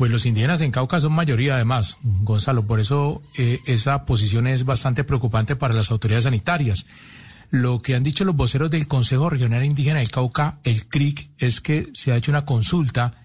Pues los indígenas en Cauca son mayoría además, Gonzalo. Por eso eh, esa posición es bastante preocupante para las autoridades sanitarias. Lo que han dicho los voceros del Consejo Regional Indígena del Cauca, el CRIC, es que se ha hecho una consulta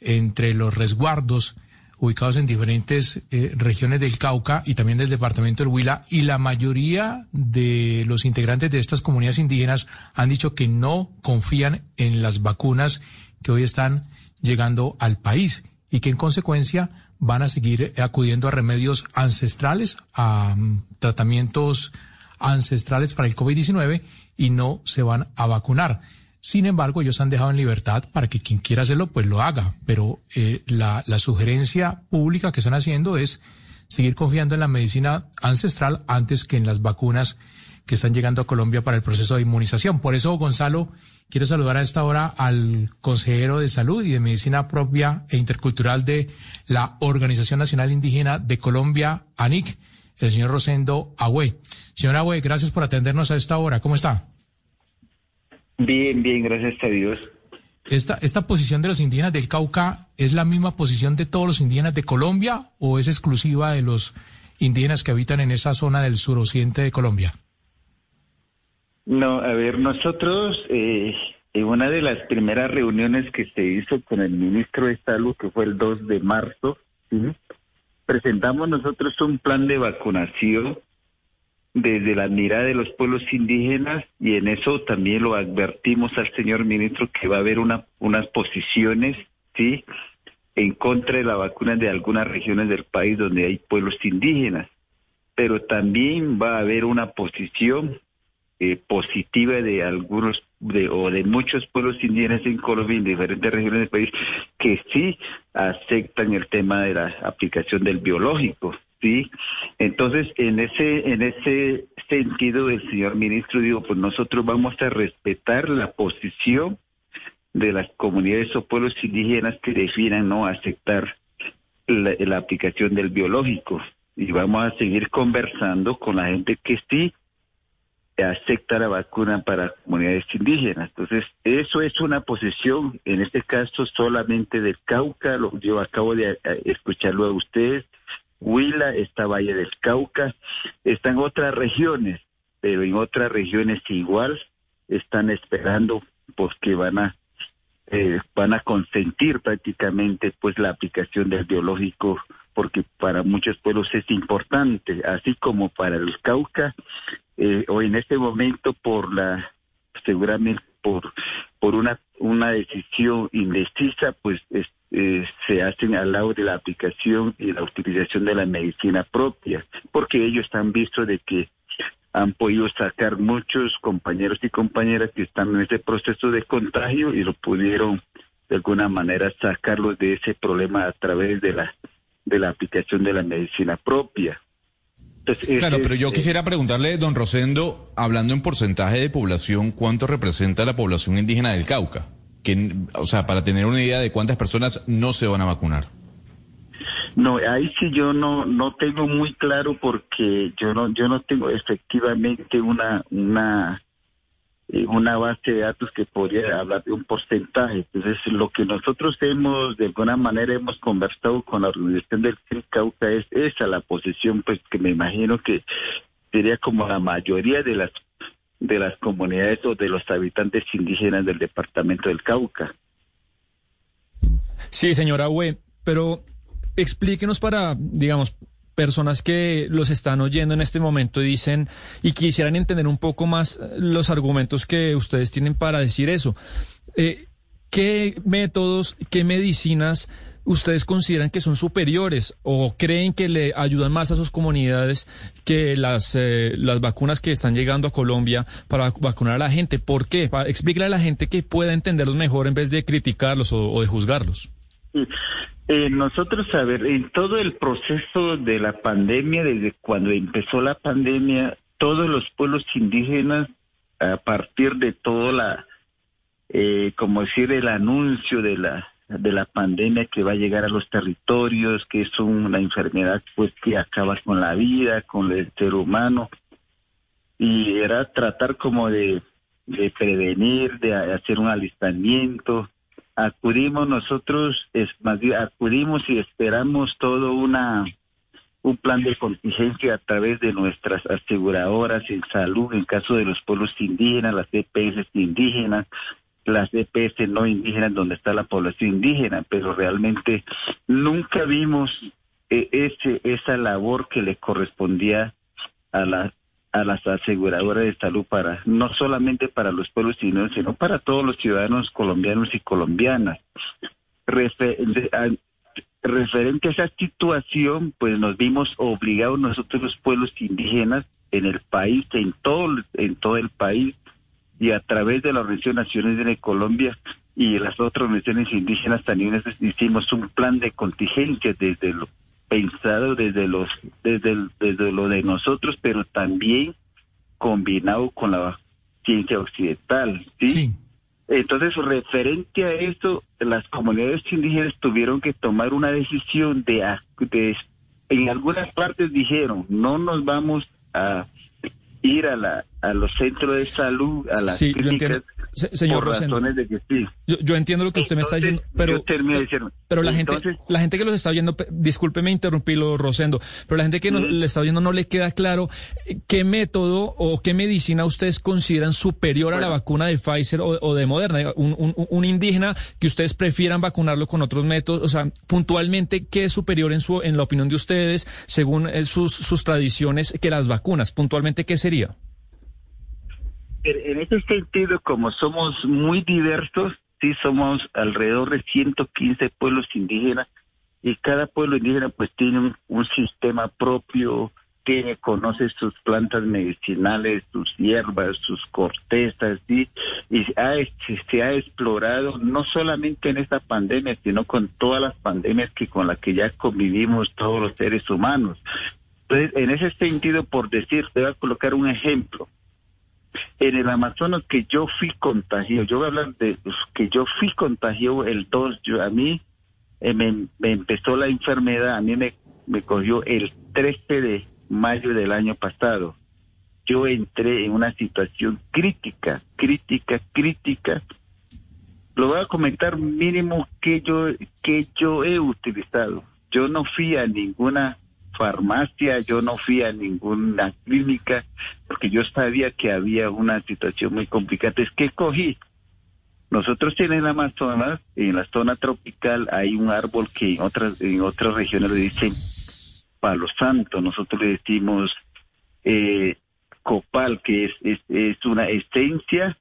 entre los resguardos ubicados en diferentes eh, regiones del Cauca y también del departamento del Huila, y la mayoría de los integrantes de estas comunidades indígenas han dicho que no confían en las vacunas que hoy están llegando al país y que en consecuencia van a seguir acudiendo a remedios ancestrales, a um, tratamientos ancestrales para el COVID-19 y no se van a vacunar. Sin embargo, ellos han dejado en libertad para que quien quiera hacerlo, pues lo haga. Pero eh, la sugerencia pública que están haciendo es seguir confiando en la medicina ancestral antes que en las vacunas que están llegando a Colombia para el proceso de inmunización. Por eso, Gonzalo, quiero saludar a esta hora al consejero de salud y de medicina propia e intercultural de la Organización Nacional Indígena de Colombia, ANIC, el señor Rosendo Agüe. Señor Agüe, gracias por atendernos a esta hora. ¿Cómo está? Bien, bien, gracias a Dios. Esta, ¿Esta posición de los indígenas del Cauca es la misma posición de todos los indígenas de Colombia o es exclusiva de los indígenas que habitan en esa zona del suroccidente de Colombia? No, a ver, nosotros eh, en una de las primeras reuniones que se hizo con el ministro de Salud, que fue el 2 de marzo, presentamos nosotros un plan de vacunación desde la mirada de los pueblos indígenas y en eso también lo advertimos al señor ministro que va a haber una, unas posiciones, ¿sí? En contra de la vacuna de algunas regiones del país donde hay pueblos indígenas, pero también va a haber una posición eh, positiva de algunos de, o de muchos pueblos indígenas en Colombia en diferentes regiones del país que sí aceptan el tema de la aplicación del biológico. ¿sí? Entonces, en ese, en ese sentido, el señor ministro dijo, pues nosotros vamos a respetar la posición de las comunidades o pueblos indígenas que definan no aceptar la, la aplicación del biológico. Y vamos a seguir conversando con la gente que sí acepta la vacuna para comunidades indígenas. Entonces, eso es una posición, en este caso solamente del Cauca, lo, yo acabo de eh, escucharlo a ustedes, Huila, está Valle del Cauca, están otras regiones, pero en otras regiones igual están esperando porque van a eh, van a consentir prácticamente pues la aplicación del biológico porque para muchos pueblos es importante, así como para el Cauca, eh, o en este momento por la seguramente por por una una decisión indecisa, pues eh, se hacen al lado de la aplicación y la utilización de la medicina propia, porque ellos han visto de que han podido sacar muchos compañeros y compañeras que están en ese proceso de contagio y lo pudieron de alguna manera sacarlos de ese problema a través de la de la aplicación de la medicina propia. claro, pero yo quisiera preguntarle, don Rosendo, hablando en porcentaje de población, ¿cuánto representa la población indígena del Cauca? que, o sea, para tener una idea de cuántas personas no se van a vacunar. No, ahí sí yo no no tengo muy claro porque yo no yo no tengo efectivamente una una eh, una base de datos que podría hablar de un porcentaje. Entonces, lo que nosotros hemos, de alguna manera, hemos conversado con la organización del Cauca es esa la posición, pues que me imagino que sería como la mayoría de las de las comunidades o de los habitantes indígenas del departamento del Cauca. Sí, señora Hue, pero explíquenos para, digamos, personas que los están oyendo en este momento y dicen y quisieran entender un poco más los argumentos que ustedes tienen para decir eso. Eh, ¿Qué métodos, qué medicinas ustedes consideran que son superiores o creen que le ayudan más a sus comunidades que las, eh, las vacunas que están llegando a Colombia para vacunar a la gente? ¿Por qué? explíquele a la gente que pueda entenderlos mejor en vez de criticarlos o, de juzgarlos. Eh, nosotros, a ver, en todo el proceso de la pandemia, desde cuando empezó la pandemia, todos los pueblos indígenas, a partir de toda la, eh, como decir, el anuncio de la de la pandemia que va a llegar a los territorios, que es una enfermedad pues que acaba con la vida, con el ser humano, y era tratar como de, de prevenir, de hacer un alistamiento. Acudimos nosotros, es acudimos y esperamos todo una un plan de contingencia a través de nuestras aseguradoras en salud en caso de los pueblos indígenas, las EPS indígenas, las EPS no indígenas donde está la población indígena, pero realmente nunca vimos eh, ese, esa labor que le correspondía a la a las aseguradoras de salud para no solamente para los pueblos indígenas, sino para todos los ciudadanos colombianos y colombianas. referente a esa situación, pues nos vimos obligados nosotros los pueblos indígenas en el país, en todo, en todo el país, y a través de la Organización Naciones de Colombia y las otras organizaciones indígenas también hicimos un plan de contingencia desde lo pensado desde los desde, desde lo de nosotros, pero también combinado con la ciencia occidental, ¿sí? Entonces, referente a esto, las comunidades indígenas tuvieron que tomar una decisión de, de en algunas partes dijeron, no nos vamos a ir a la a los centros de salud, a las sí, señor razones de que sí. Yo, entiendo lo que usted me está diciendo, pero, pero la gente la gente que los está oyendo, discúlpeme interrumpirlo, Rosendo, pero la gente que nos, le está oyendo no le queda claro eh, qué método o qué medicina ustedes consideran superior a la vacuna de Pfizer o, de Moderna. Un, un, indígena que ustedes prefieran vacunarlo con otros métodos, o sea, puntualmente, ¿qué es superior en, su, en la opinión de ustedes, según eh, sus, sus tradiciones, que las vacunas? Puntualmente, ¿qué sería? En ese sentido, como somos muy diversos, sí somos alrededor de 115 pueblos indígenas y cada pueblo indígena pues tiene un, sistema propio, tiene, conoce sus plantas medicinales, sus hierbas, sus cortezas, y ha, se ha explorado no solamente en esta pandemia, sino con todas las pandemias que con las que ya convivimos todos los seres humanos. Entonces, en ese sentido, por decir, te voy a colocar un ejemplo en el Amazonas que yo fui contagiado, yo voy a hablar de que yo fui contagiado el 2, yo, a mí eh, me, empezó la enfermedad, a mí me, me cogió el 13 de mayo del año pasado. Yo entré en una situación crítica, crítica, crítica. Lo voy a comentar mínimo que yo, que yo he utilizado. Yo no fui a ninguna farmacia, yo no fui a ninguna clínica porque yo sabía que había una situación muy complicada. Es que cogí. Nosotros en el Amazonas, en la zona tropical, hay un árbol que en otras, en otras regiones le dicen palo santo. Nosotros le decimos eh, copal, que es, es, una esencia,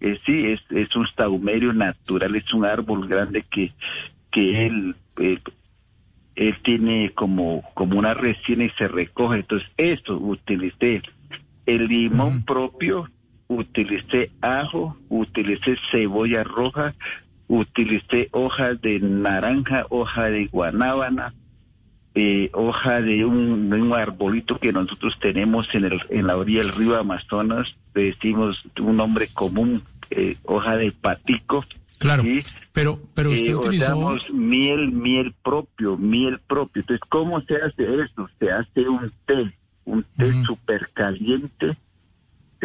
eh, sí, es, es un saumerio natural, es un árbol grande que, que él, él tiene como, como una resina y se recoge. Entonces, esto utilicé el limón propio, utilicé ajo, utilicé cebolla roja, utilicé hojas de naranja, hoja de guanábana, eh, hoja de un, un, arbolito que nosotros tenemos en, el, en la orilla del río Amazonas, le decimos un nombre común, eh, hoja de patico, Claro, pero, pero usted eh, utilizó... miel, miel propio, miel propio. Entonces, ¿cómo se hace eso? Se hace un té, un té súper caliente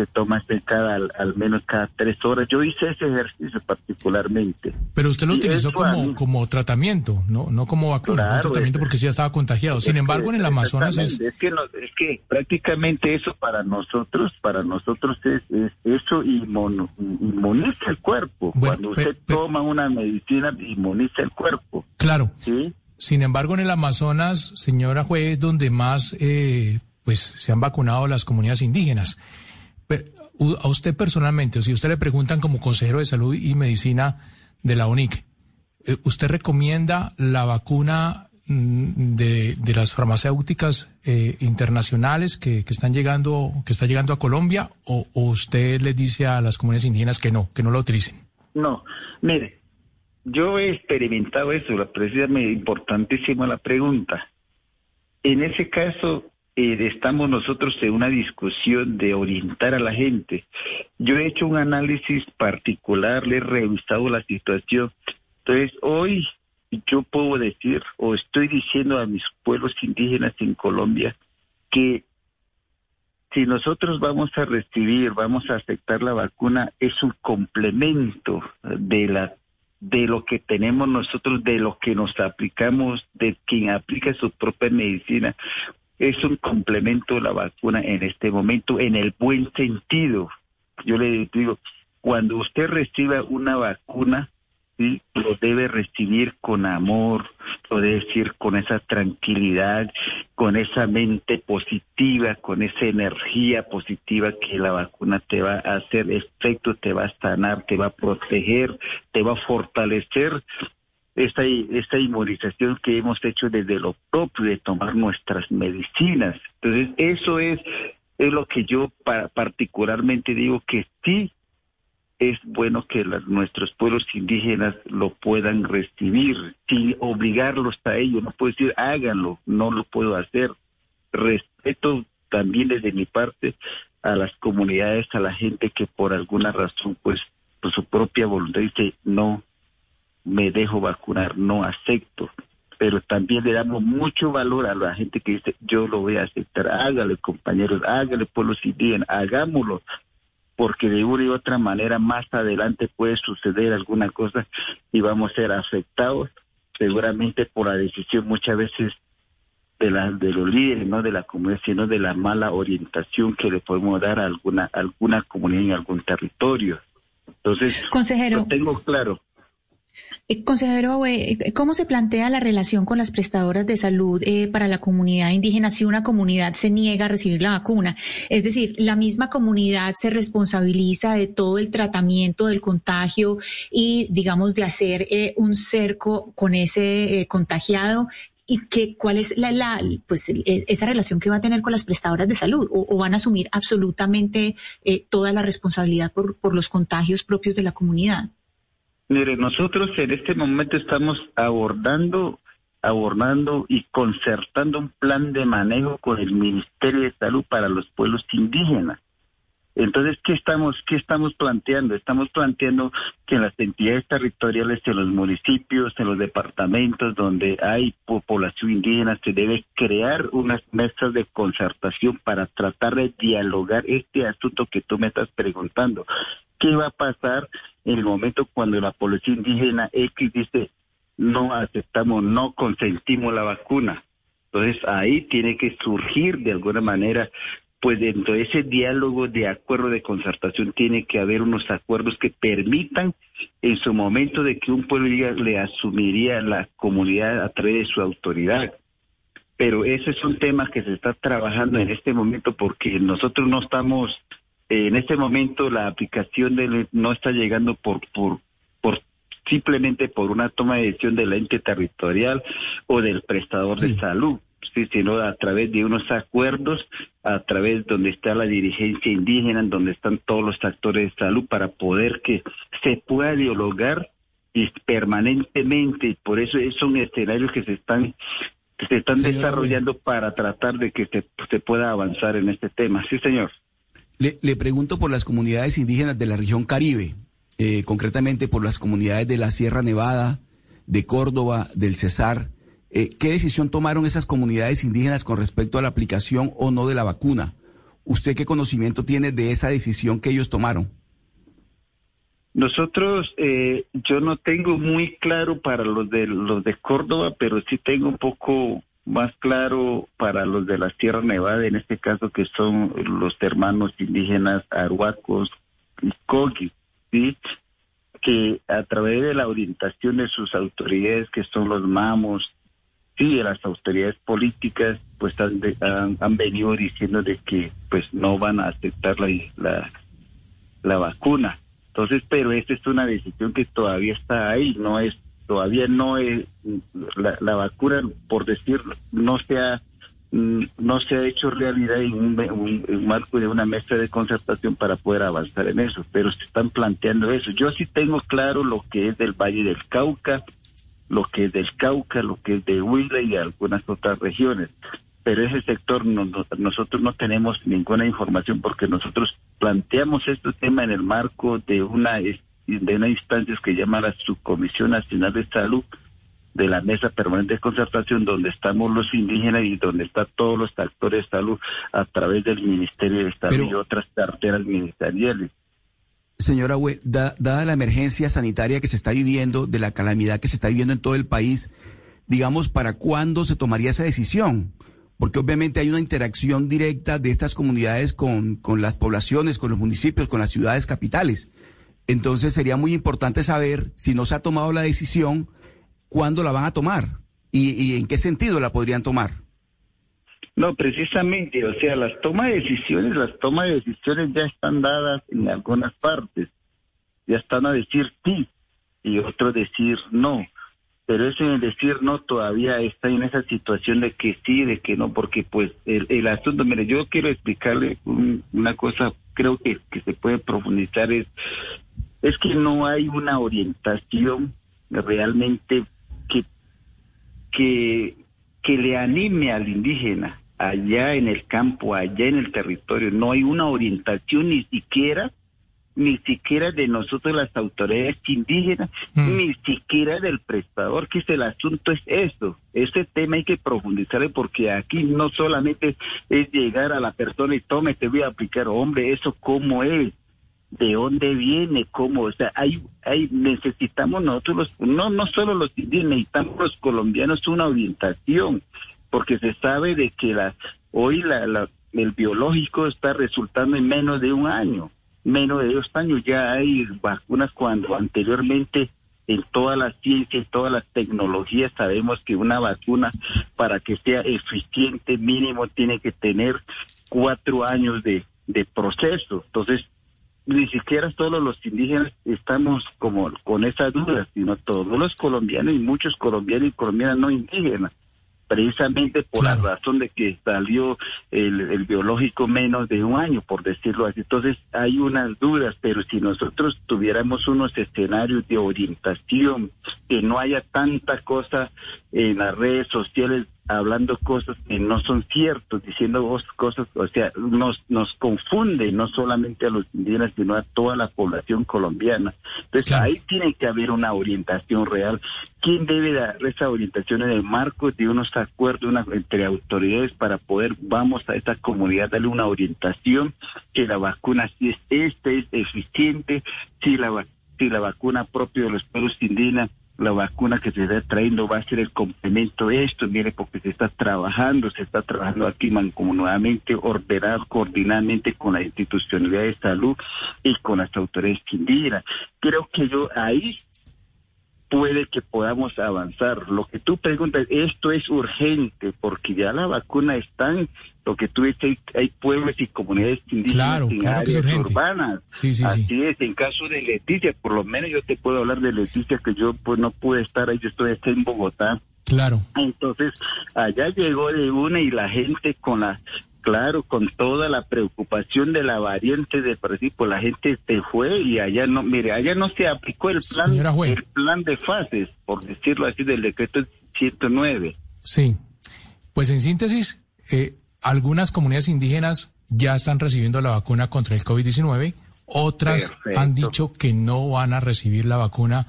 se toma cada, al, menos cada tres horas. Yo hice ese ejercicio particularmente. Pero usted lo utilizó como, como tratamiento, no no como vacuna, tratamiento porque sí ya estaba contagiado. Sin embargo, en el Amazonas es... Es que, es que prácticamente eso para nosotros, para nosotros es, eso inmuniza el cuerpo. Cuando usted toma una medicina, inmuniza el cuerpo. Claro. ¿sí? Sin embargo, en el Amazonas, señora juez, donde más eh, pues se han vacunado las comunidades indígenas a usted personalmente, o si usted le preguntan como consejero de salud y medicina de la UNIC, eh, ¿usted recomienda la vacuna mm, de, las farmacéuticas eh, internacionales que, están llegando, que está llegando a Colombia, o, usted les dice a las comunidades indígenas que no, que no la utilicen? No, mire, yo he experimentado eso, la precisamente importantísima la pregunta. En ese caso, eh, estamos nosotros en una discusión de orientar a la gente. Yo he hecho un análisis particular, le he revisado la situación. Entonces, hoy yo puedo decir, o estoy diciendo a mis pueblos indígenas en Colombia, que si nosotros vamos a recibir, vamos a aceptar la vacuna, es un complemento de la de lo que tenemos nosotros, de lo que nos aplicamos, de quien aplica su propia medicina. Es un complemento de la vacuna en este momento, en el buen sentido. Yo le digo, cuando usted reciba una vacuna, lo debe recibir con amor, lo debe decir con esa tranquilidad, con esa mente positiva, con esa energía positiva que la vacuna te va a hacer efecto, te va a sanar, te va a proteger, te va a fortalecer esta, esta inmunización que hemos hecho desde lo propio de tomar nuestras medicinas. Entonces, eso es, es lo que yo particularmente digo que sí es bueno que nuestros pueblos indígenas lo puedan recibir sin obligarlos a ello. No puedo decir háganlo, no lo puedo hacer. Respeto también desde mi parte a las comunidades, a la gente que por alguna razón, pues por su propia voluntad dice no me dejo vacunar, no acepto. Pero también le damos mucho valor a la gente que dice yo lo voy a aceptar. Hágale compañeros, hágale pueblos indígenas, hagámoslo porque de una y otra manera más adelante puede suceder alguna cosa y vamos a ser afectados seguramente por la decisión muchas veces de, la, de los líderes, no de la comunidad, sino de la mala orientación que le podemos dar a alguna, alguna comunidad en algún territorio. Entonces, Consejero, lo tengo claro. Eh, consejero, eh, ¿cómo se plantea la relación con las prestadoras de salud eh, para la comunidad indígena si una comunidad se niega a recibir la vacuna? Es decir, la misma comunidad se responsabiliza de todo el tratamiento del contagio y, digamos, de hacer un cerco con ese contagiado y que, cuál es la, pues esa relación que va a tener con las prestadoras de salud o, van a asumir absolutamente toda la responsabilidad por, por los contagios propios de la comunidad. Mire, nosotros en este momento estamos abordando, abordando y concertando un plan de manejo con el Ministerio de Salud para los pueblos indígenas. Entonces, ¿qué estamos, qué estamos planteando? Estamos planteando que en las entidades territoriales, en los municipios, en los departamentos donde hay población indígena, se debe crear unas mesas de concertación para tratar de dialogar este asunto que tú me estás preguntando. ¿Qué va a pasar en el momento cuando la población indígena X dice no aceptamos, no consentimos la vacuna? Entonces ahí tiene que surgir de alguna manera, pues dentro de ese diálogo de acuerdo de concertación tiene que haber unos acuerdos que permitan en su momento de que un pueblo le asumiría la comunidad a través de su autoridad pero ese es un tema que se está trabajando en este momento porque nosotros no estamos en este momento la aplicación de, no está llegando por, por, por simplemente por una toma de decisión del ente territorial o del prestador de salud, sí, sino a través de unos acuerdos, a través donde está la dirigencia indígena, donde están todos los actores de salud para poder que se pueda dialogar y permanentemente. Por eso son escenarios que se están que se están desarrollando para tratar de que se, se pueda avanzar en este tema. Sí, señor. Le, pregunto por las comunidades indígenas de la región Caribe, eh, concretamente por las comunidades de la Sierra Nevada, de Córdoba, del Cesar. Eh, ¿Qué decisión tomaron esas comunidades indígenas con respecto a la aplicación o no de la vacuna? ¿Usted qué conocimiento tiene de esa decisión que ellos tomaron? Nosotros, eh, yo no tengo muy claro para los de los de Córdoba, pero sí tengo un poco más claro para los de la Sierra Nevada, en este caso que son los hermanos indígenas arhuacos y cogi, ¿sí? que a través de la orientación de sus autoridades, que son los mamos, sí, de las autoridades políticas, pues han, han, venido diciendo de que pues no van a aceptar la, la, la vacuna. Entonces, pero esta es una decisión que todavía está ahí, no es todavía no es la, vacuna, por decir, no se ha mm, no se ha hecho realidad en un, marco de una mesa de concertación para poder avanzar en eso, pero se están planteando eso. Yo sí tengo claro lo que es del Valle del Cauca, lo que es del Cauca, lo que es de Huila y algunas otras regiones. Pero ese sector nosotros no tenemos ninguna información porque nosotros planteamos este tema en el marco de una de una instancia que llama la Subcomisión Nacional de Salud de la Mesa Permanente de Concertación, donde estamos los indígenas y donde están todos los actores de salud a través del Ministerio de Estado y otras carteras ministeriales. Señora Hue, dada la emergencia sanitaria que se está viviendo, de la calamidad que se está viviendo en todo el país, digamos, ¿para cuándo se tomaría esa decisión? Porque obviamente hay una interacción directa de estas comunidades con, con las poblaciones, con los municipios, con las ciudades capitales. Entonces sería muy importante saber si no se ha tomado la decisión, cuándo la van a tomar y, en qué sentido la podrían tomar. No, precisamente, o sea, las tomas de decisiones, las tomas de decisiones ya están dadas en algunas partes, ya están a decir sí y otros decir no, pero eso en decir no todavía está en esa situación de que sí, de que no, porque pues el, asunto, mire, yo quiero explicarle una cosa, creo que, que se puede profundizar, es, es que no hay una orientación realmente que, que, le anime al indígena allá en el campo, allá en el territorio. No hay una orientación ni siquiera, ni siquiera de nosotros las autoridades indígenas, mm. ni siquiera del prestador, que es el asunto es eso. Este tema hay que profundizarle porque aquí no solamente es llegar a la persona y tome, te voy a aplicar, hombre, eso cómo es de dónde viene, cómo, o sea, hay, hay, necesitamos nosotros, no, no solo los indígenas, necesitamos los colombianos una orientación, porque se sabe de que la, hoy la, la, el biológico está resultando en menos de un año, menos de dos años ya hay vacunas cuando anteriormente en toda la ciencia, en todas las tecnologías sabemos que una vacuna para que sea eficiente mínimo tiene que tener cuatro años de, de proceso. Entonces, ni siquiera todos los indígenas estamos como con esa duda, sino todos los colombianos y muchos colombianos y colombianas no indígenas, precisamente por la razón de que salió el, el, biológico menos de un año, por decirlo así. Entonces hay unas dudas, pero si nosotros tuviéramos unos escenarios de orientación, que no haya tanta cosa en las redes sociales hablando cosas que no son ciertas, diciendo cosas, o sea, nos, nos confunde no solamente a los indígenas, sino a toda la población colombiana. Entonces ahí tiene que haber una orientación real. ¿Quién debe dar esa orientación en el marco de unos acuerdos entre autoridades para poder, vamos a esta comunidad, darle una orientación que la vacuna si es este es eficiente, si la, si la vacuna propia de los pueblos indígenas la vacuna que se está trayendo va a ser el complemento de esto, mire, porque se está trabajando, se está trabajando aquí mancomunadamente, ordenar, coordinadamente con la institucionalidad de salud y con las autoridades indígenas. Creo que yo ahí puede que podamos avanzar. Lo que tú preguntas, esto es urgente porque ya la vacuna está en lo que tú dices, hay, pueblos y comunidades indígenas en áreas urbanas. Sí, sí, Así es, en caso de Leticia, por lo menos yo te puedo hablar de Leticia, que yo pues no pude estar ahí, yo estoy en Bogotá. Claro. Entonces, allá llegó de una y la gente con la Claro, con toda la preocupación de la variante de principio, la gente se fue y allá no, mire, allá no se aplicó el plan, el plan de fases, por decirlo así, del decreto 109. Sí, pues en síntesis, eh, algunas comunidades indígenas ya están recibiendo la vacuna contra el COVID-19, otras han dicho que no van a recibir la vacuna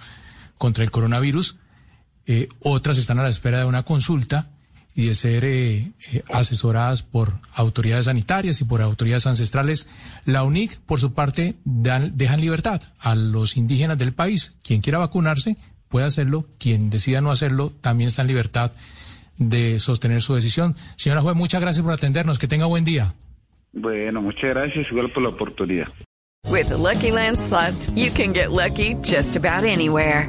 contra el coronavirus, eh, otras están a la espera de una consulta y de ser eh, eh, asesoradas por autoridades sanitarias y por autoridades ancestrales. La UNIC, por su parte, dan, dejan libertad a los indígenas del país. Quien quiera vacunarse puede hacerlo, quien decida no hacerlo también está en libertad de sostener su decisión. Señora juez, muchas gracias por atendernos. Que tenga buen día. Bueno, muchas gracias igual por la oportunidad. With Lucky Land you can get lucky just about anywhere.